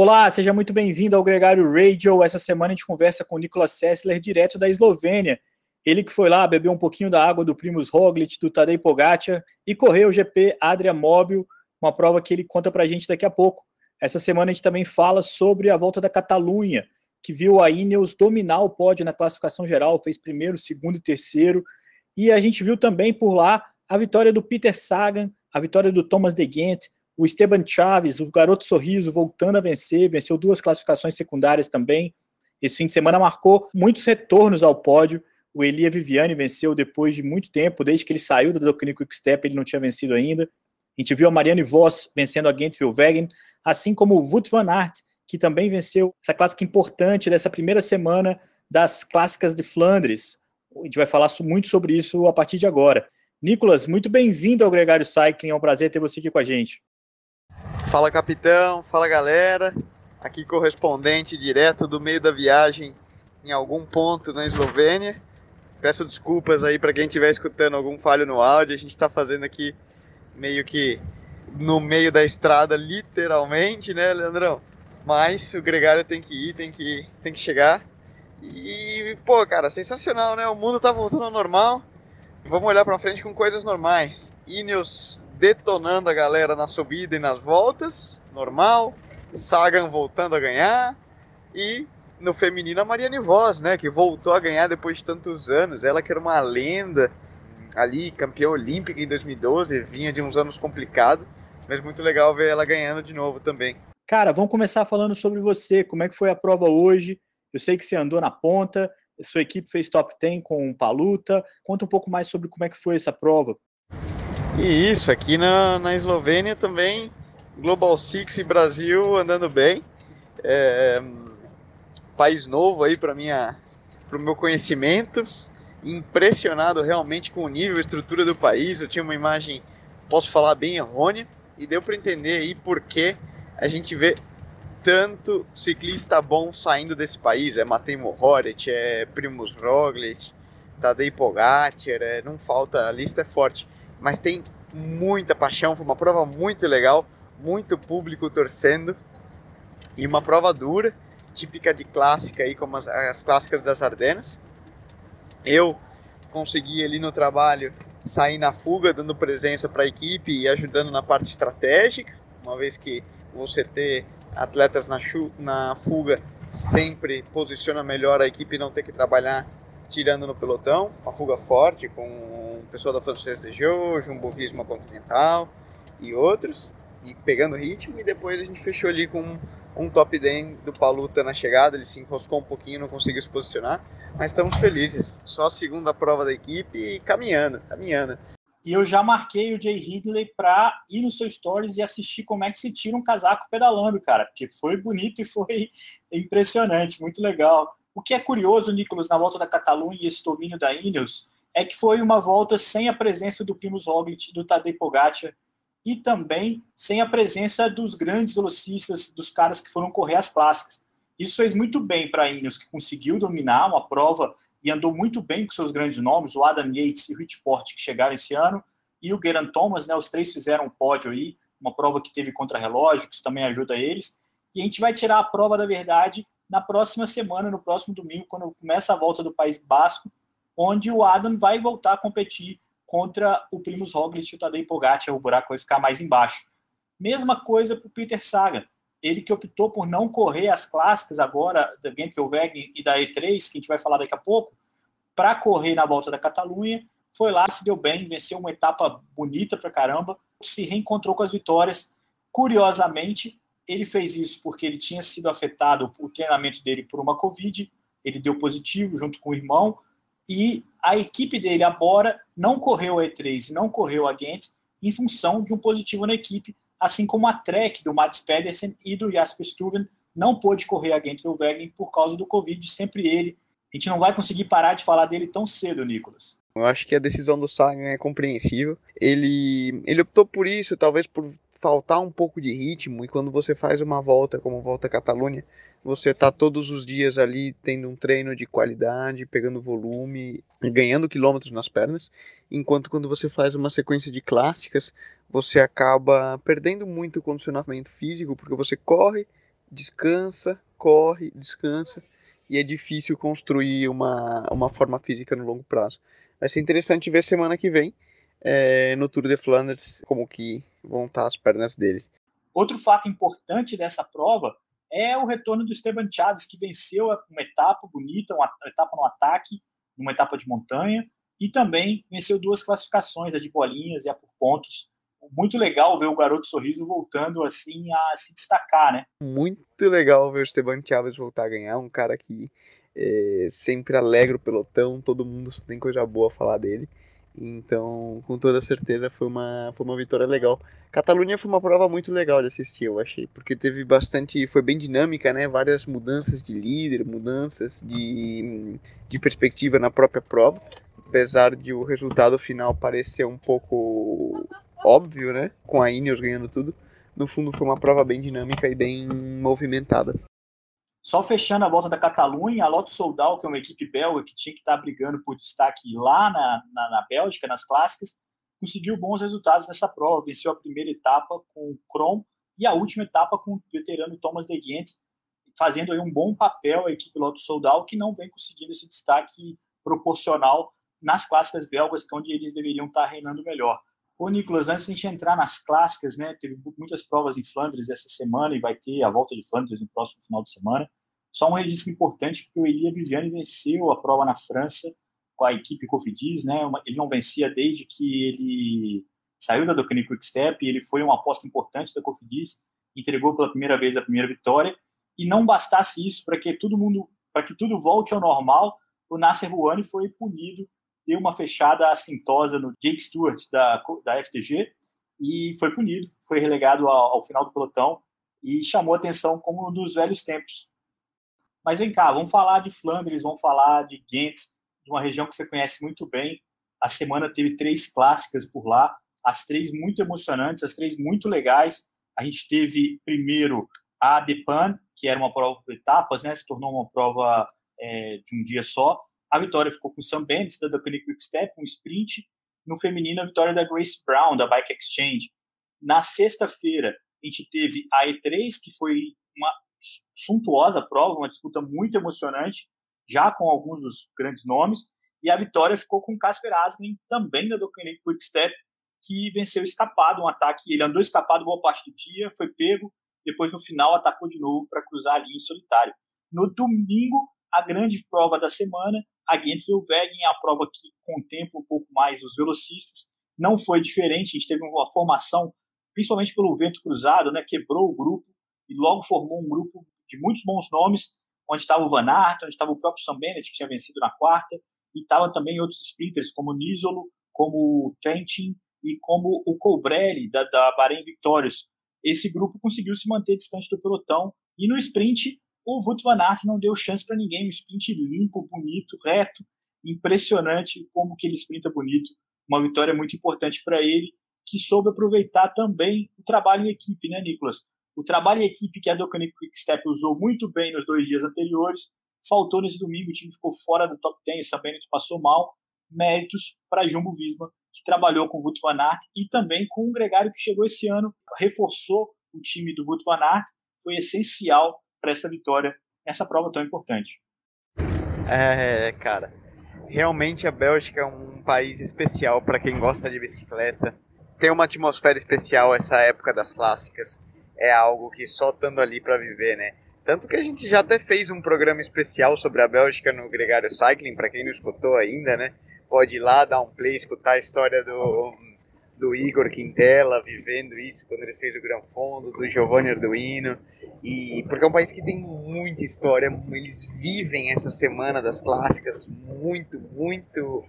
Olá, seja muito bem-vindo ao Gregário Radio. Essa semana a gente conversa com o Nicolas Sessler, direto da Eslovênia. Ele que foi lá, bebeu um pouquinho da água do Primus Roglic, do Tadej Pogacar e correu o GP Adria Móbil, uma prova que ele conta pra gente daqui a pouco. Essa semana a gente também fala sobre a volta da Catalunha, que viu a Ineos dominar o pódio na classificação geral, fez primeiro, segundo e terceiro. E a gente viu também por lá a vitória do Peter Sagan, a vitória do Thomas de Ghent, o Esteban Chaves, o garoto sorriso, voltando a vencer, venceu duas classificações secundárias também. Esse fim de semana marcou muitos retornos ao pódio. O Elia Viviani venceu depois de muito tempo, desde que ele saiu do Doctrine Quick Step, ele não tinha vencido ainda. A gente viu a Marianne Voss vencendo a Gent Wilwegen, assim como o Wout van Aert, que também venceu essa clássica importante dessa primeira semana das clássicas de Flandres. A gente vai falar muito sobre isso a partir de agora. Nicolas, muito bem-vindo ao Gregário Cycling, é um prazer ter você aqui com a gente. Fala capitão, fala galera. Aqui correspondente direto do meio da viagem em algum ponto na Eslovênia. Peço desculpas aí para quem estiver escutando algum falho no áudio. A gente está fazendo aqui meio que no meio da estrada, literalmente, né, Leandrão? Mas o Gregário tem que ir, tem que, tem que chegar. E, pô, cara, sensacional, né? O mundo tá voltando ao normal. Vamos olhar para frente com coisas normais. Ineos detonando a galera na subida e nas voltas, normal. Sagan voltando a ganhar. E no feminino a Mariane Voss, né? Que voltou a ganhar depois de tantos anos. Ela que era uma lenda ali, campeã olímpica em 2012, vinha de uns anos complicados. Mas muito legal ver ela ganhando de novo também. Cara, vamos começar falando sobre você. Como é que foi a prova hoje? Eu sei que você andou na ponta, sua equipe fez top 10 com o Paluta. Conta um pouco mais sobre como é que foi essa prova. E isso, aqui na, na Eslovênia também, Global Six e Brasil andando bem. É, país novo aí para minha para o meu conhecimento, impressionado realmente com o nível e estrutura do país. Eu tinha uma imagem, posso falar bem errônea, e deu para entender aí por que a gente vê tanto ciclista bom saindo desse país. É Matej Mohoric, é Primus Roglic, Tadej Pogacar, é, não falta, a lista é forte mas tem muita paixão. Foi uma prova muito legal, muito público torcendo e uma prova dura, típica de clássica aí como as, as clássicas das Ardenas. Eu consegui ali no trabalho sair na fuga, dando presença para a equipe e ajudando na parte estratégica, uma vez que você ter atletas na, na fuga sempre posiciona melhor a equipe não ter que trabalhar tirando no pelotão, uma fuga forte com o pessoal da Francesa de Jô, Jumbo Visma Continental e outros, e pegando ritmo, e depois a gente fechou ali com um top 10 do Paluta na chegada, ele se enroscou um pouquinho, não conseguiu se posicionar, mas estamos felizes. Só a segunda prova da equipe e caminhando, caminhando. E eu já marquei o Jay Ridley para ir no seu stories e assistir como é que se tira um casaco pedalando, cara, porque foi bonito e foi impressionante, muito legal. O que é curioso, Nicolas, na volta da Catalunha e esse domínio da Ineos, é que foi uma volta sem a presença do Primus Roglic, do Tadej Pogacar, e também sem a presença dos grandes velocistas, dos caras que foram correr as clássicas. Isso fez muito bem para a Ineos, que conseguiu dominar uma prova e andou muito bem com seus grandes nomes, o Adam Yates e o Rich Porte, que chegaram esse ano, e o Geraint Thomas, né, os três fizeram um pódio aí, uma prova que teve contra-relógio, que isso também ajuda eles. E a gente vai tirar a prova da verdade na próxima semana, no próximo domingo, quando começa a volta do País Basco, onde o Adam vai voltar a competir contra o Primus Roglic e o Tadej Pogacar, o buraco vai ficar mais embaixo. Mesma coisa para o Peter Sagan, ele que optou por não correr as clássicas agora da Gent-Wevelgem e da E3, que a gente vai falar daqui a pouco, para correr na volta da Catalunha, foi lá, se deu bem, venceu uma etapa bonita para caramba, se reencontrou com as vitórias. Curiosamente, ele fez isso porque ele tinha sido afetado, o treinamento dele por uma Covid, ele deu positivo junto com o irmão, e a equipe dele, a Bora, não correu a E3 não correu a Ghent em função de um positivo na equipe, assim como a Trek do Mats Pedersen e do Jasper Stuyven não pôde correr a Ghent Wevelgem por causa do Covid, sempre ele. A gente não vai conseguir parar de falar dele tão cedo, Nicolas. Eu acho que a decisão do Sagan é compreensível. Ele, ele optou por isso, talvez por faltar um pouco de ritmo e quando você faz uma volta como volta à Catalunha, você tá todos os dias ali tendo um treino de qualidade, pegando volume, ganhando quilômetros nas pernas, enquanto quando você faz uma sequência de clássicas, você acaba perdendo muito condicionamento físico, porque você corre, descansa, corre, descansa, e é difícil construir uma, uma forma física no longo prazo. Vai ser interessante ver semana que vem é, no Tour de Flanders como que vão estar as pernas dele. Outro fato importante dessa prova é o retorno do Esteban Chaves, que venceu uma etapa bonita, uma etapa no ataque, numa etapa de montanha, e também venceu duas classificações, a de bolinhas e a por pontos. Muito legal ver o garoto sorriso voltando assim a se destacar, né? Muito legal ver o Esteban Chaves voltar a ganhar, um cara que é, sempre alegra o pelotão, todo mundo só tem coisa boa a falar dele. Então, com toda certeza, foi uma, foi uma vitória legal. Catalunha foi uma prova muito legal de assistir, eu achei, porque teve bastante, foi bem dinâmica, né? Várias mudanças de líder, mudanças de, de perspectiva na própria prova, apesar de o resultado final parecer um pouco óbvio, né? Com a Ineos ganhando tudo, no fundo foi uma prova bem dinâmica e bem movimentada. Só fechando a volta da Catalunha, a Lotto Soudal, que é uma equipe belga que tinha que estar brigando por destaque lá na, na, na Bélgica, nas clássicas, conseguiu bons resultados nessa prova. Venceu a primeira etapa com o Krom e a última etapa com o veterano Thomas de Ghent, fazendo aí um bom papel a equipe Lotto Soudal, que não vem conseguindo esse destaque proporcional nas clássicas belgas, que é onde eles deveriam estar reinando melhor. Ô, Nicolas, antes de a gente entrar nas clássicas, né, teve muitas provas em Flandres essa semana e vai ter a volta de Flandres no próximo final de semana. Só um registro importante, porque o Elia Viviani venceu a prova na França com a equipe Cofidis, né? Ele não vencia desde que ele saiu da Docani Quick Step, ele foi uma aposta importante da Cofidis, entregou pela primeira vez a primeira vitória, e não bastasse isso para que todo mundo, para que tudo volte ao normal, o Nasser Rouhani foi punido deu uma fechada assintosa no Jake Stewart da, da FTG e foi punido, foi relegado ao, ao final do pelotão e chamou atenção como nos velhos tempos. Mas vem cá, vamos falar de Flandres, vamos falar de Ghent, de uma região que você conhece muito bem. A semana teve três clássicas por lá, as três muito emocionantes, as três muito legais. A gente teve primeiro a Depan, que era uma prova por etapas, né? Se tornou uma prova é, de um dia só. A vitória ficou com o Sam Bennett, da Ducati Quick Step, um sprint. No feminino, a vitória da Grace Brown, da Bike Exchange. Na sexta-feira, a gente teve a E3, que foi uma suntuosa prova, uma disputa muito emocionante, já com alguns dos grandes nomes. E a vitória ficou com Casper Asgreen, também da Ducati Quick Step, que venceu escapado, um ataque. Ele andou escapado boa parte do dia, foi pego, depois no final atacou de novo para cruzar a linha em solitário. No domingo, a grande prova da semana, a Gent-Wevelgem, a prova que contempla um pouco mais os velocistas. Não foi diferente, a gente teve uma formação, principalmente pelo vento cruzado, né, quebrou o grupo e logo formou um grupo de muitos bons nomes, onde estava o Van Aert, onde estava o próprio Sam Bennett, que tinha vencido na quarta, e estava também outros sprinters, como o Nisolo, como o Trentin e como o Colbrelli, da, da Bahrein Victorious. Esse grupo conseguiu se manter distante do pelotão, e no sprint o Wout van Aert não deu chance para ninguém, um sprint limpo, bonito, reto, impressionante como que ele sprinta bonito. Uma vitória muito importante para ele, que soube aproveitar também o trabalho em equipe, né, Nicolas? O trabalho em equipe que a Docanic Quickstep usou muito bem nos dois dias anteriores, faltou nesse domingo, o time ficou fora do top 10, o Sam passou mal, méritos para Jumbo Visma, que trabalhou com o Wout van Aert e também com o Gregário que chegou esse ano, reforçou o time do Wout van Aert, foi essencial para essa vitória nessa prova tão importante. É, cara, realmente a Bélgica é um país especial para quem gosta de bicicleta. Tem uma atmosfera especial essa época das clássicas. É algo que só estando ali para viver, né? Tanto que a gente já até fez um programa especial sobre a Bélgica no Gregário Cycling, para quem não escutou ainda, né? Pode ir lá, dar um play, escutar a história do do Igor Quintela vivendo isso quando ele fez o Gran Fondo, do Giovanni Arduino, e porque é um país que tem muita história, eles vivem essa semana das clássicas muito, muito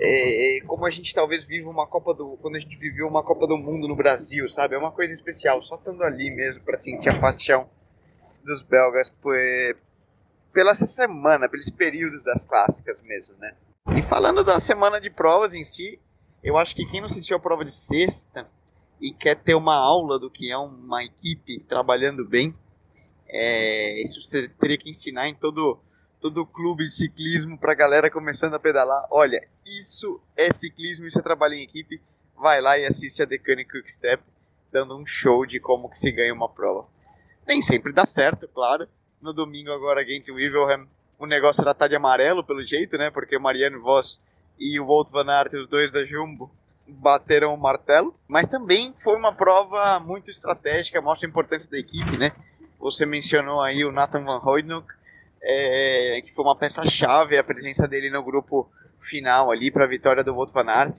é, é, como a gente talvez vive uma Copa do quando a gente viveu uma Copa do Mundo no Brasil, sabe? É uma coisa especial, só estando ali mesmo para sentir a paixão dos belgas por, pela essa semana, pelos períodos das clássicas mesmo, né? E falando da semana de provas em si, eu acho que quem não assistiu a prova de sexta e quer ter uma aula do que é uma equipe trabalhando bem, é, isso você teria que ensinar em todo todo clube de ciclismo para galera começando a pedalar. Olha, isso é ciclismo, isso é trabalho em equipe. Vai lá e assiste a Decane Quick Step, dando um show de como que se ganha uma prova. Nem sempre dá certo, claro. No domingo agora, Gent Wevelgem, o negócio era estar tá de amarelo, pelo jeito, né? Porque Mariano Voss e o Walt Van Aert, os dois da Jumbo, bateram o martelo. Mas também foi uma prova muito estratégica, mostra a importância da equipe, né? Você mencionou aí o Nathan Van Hooydonk, é, que foi uma peça-chave a presença dele no grupo final ali para a vitória do Wout van Aert,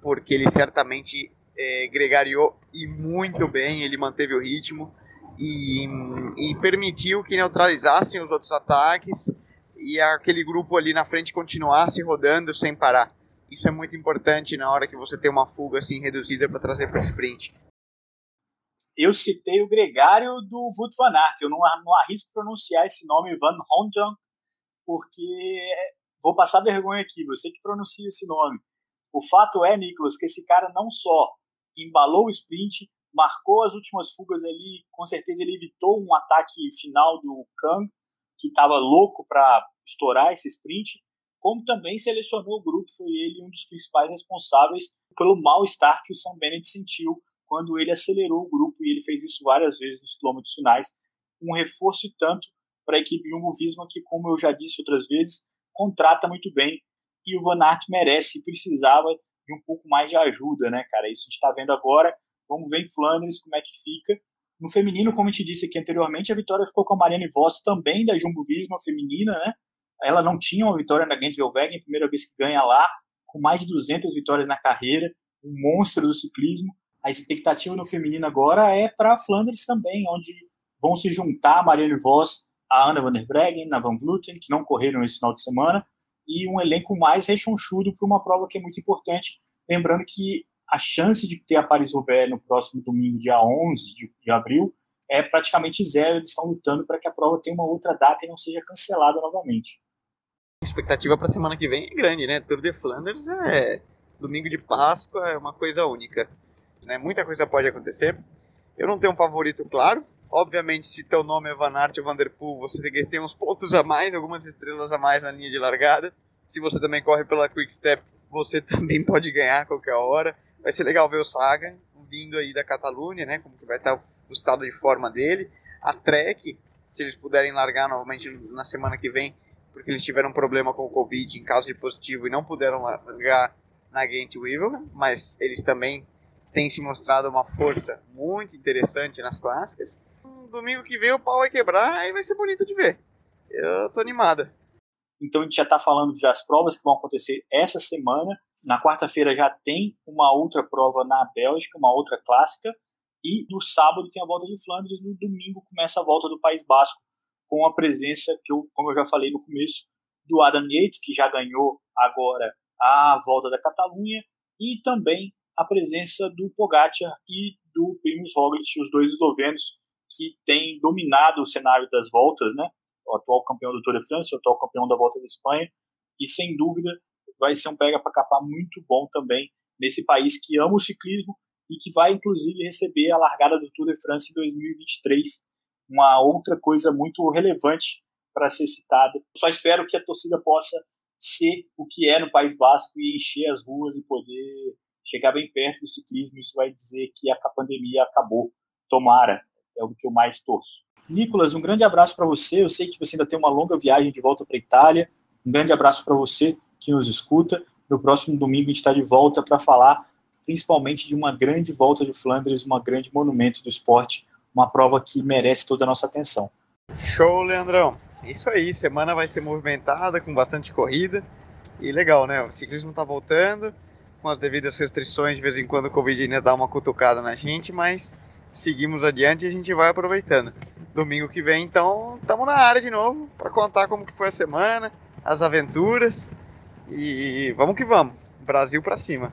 porque ele certamente é, gregariou e muito bem, ele manteve o ritmo e, e permitiu que neutralizassem os outros ataques e aquele grupo ali na frente continuasse rodando sem parar. Isso é muito importante na hora que você tem uma fuga assim reduzida para trazer para o sprint. Eu citei o gregário do Wout van Aert. Eu não, não arrisco pronunciar esse nome Van Honjon, porque vou passar vergonha aqui. Você que pronuncia esse nome. O fato é, Nicolas, que esse cara não só embalou o sprint, marcou as últimas fugas ali, com certeza ele evitou um ataque final do Kang, que estava louco para estourar esse sprint, como também selecionou o grupo, foi ele um dos principais responsáveis pelo mal-estar que o Sam Bennett sentiu quando ele acelerou o grupo, e ele fez isso várias vezes nos quilômetros finais, um reforço e tanto para a equipe Jumbo-Visma, que, como eu já disse outras vezes, contrata muito bem, e o Van Aert merece precisava de um pouco mais de ajuda, né, cara? Isso a gente está vendo agora, vamos ver em Flandres como é que fica. No feminino, como a gente disse aqui anteriormente, a vitória ficou com a Marianne Voss, também da Jumbo-Visma feminina, né? Ela não tinha uma vitória na Gent Wevelgem, primeira vez que ganha lá, com mais de 200 vitórias na carreira, um monstro do ciclismo. A expectativa no feminino agora é para Flandres também, onde vão se juntar a Marianne Voss, a Ana van der Breggen, a Van Vleuten, que não correram esse final de semana, e um elenco mais rechonchudo para uma prova que é muito importante. Lembrando que a chance de ter a Paris-Roubaix no próximo domingo, dia 11 de, de abril, é praticamente zero. Eles estão lutando para que a prova tenha uma outra data e não seja cancelada novamente. A expectativa para a semana que vem é grande, né? Tour de Flanders é domingo de Páscoa, é uma coisa única. Né? Muita coisa pode acontecer. Eu não tenho um favorito claro. Obviamente, se teu nome é Van Aert ou Vanderpool, você tem que ter uns pontos a mais, algumas estrelas a mais na linha de largada. Se você também corre pela Quick Step, você também pode ganhar a qualquer hora. Vai ser legal ver o Saga vindo aí da Catalunha, né? Como que vai estar o estado de forma dele. A Trek, se eles puderem largar novamente na semana que vem, porque eles tiveram um problema com o Covid em caso de positivo e não puderam largar na Gent Weevil, mas eles também têm se mostrado uma força muito interessante nas clássicas. Domingo que vem o pau vai quebrar e vai ser bonito de ver. Eu tô animada. Então a gente já está falando das provas que vão acontecer essa semana. Na quarta-feira já tem uma outra prova na Bélgica, uma outra clássica. E no sábado tem a volta de Flandres. No domingo começa a volta do País Basco, com a presença, que eu, como eu já falei no começo, do Adam Yates, que já ganhou agora a volta da Catalunha, e também a presença do Pogacar e do Primoz Roglic, os dois eslovenos que têm dominado o cenário das voltas, né? O atual campeão do Tour de France, o atual campeão da Volta da Espanha, e sem dúvida vai ser um pega para capar muito bom também nesse país que ama o ciclismo e que vai inclusive receber a largada do Tour de France em 2023, uma outra coisa muito relevante para ser citada. Só espero que a torcida possa ser o que é no País Basco e encher as ruas e poder chegar bem perto do ciclismo. Isso vai dizer que a pandemia acabou. Tomara, é o que eu mais torço. Nicolas, um grande abraço para você. Eu sei que você ainda tem uma longa viagem de volta para a Itália. Um grande abraço para você que nos escuta. No próximo domingo a gente está de volta para falar principalmente de uma grande volta de Flandres, uma grande monumento do esporte, uma prova que merece toda a nossa atenção. Show, Leandrão. Isso aí, semana vai ser movimentada, com bastante corrida. E legal, né? O ciclismo está voltando, com as devidas restrições, de vez em quando o Covid ainda dá uma cutucada na gente, mas seguimos adiante e a gente vai aproveitando. Domingo que vem, então, estamos na área de novo para contar como que foi a semana, as aventuras e vamos que vamos. Brasil para cima.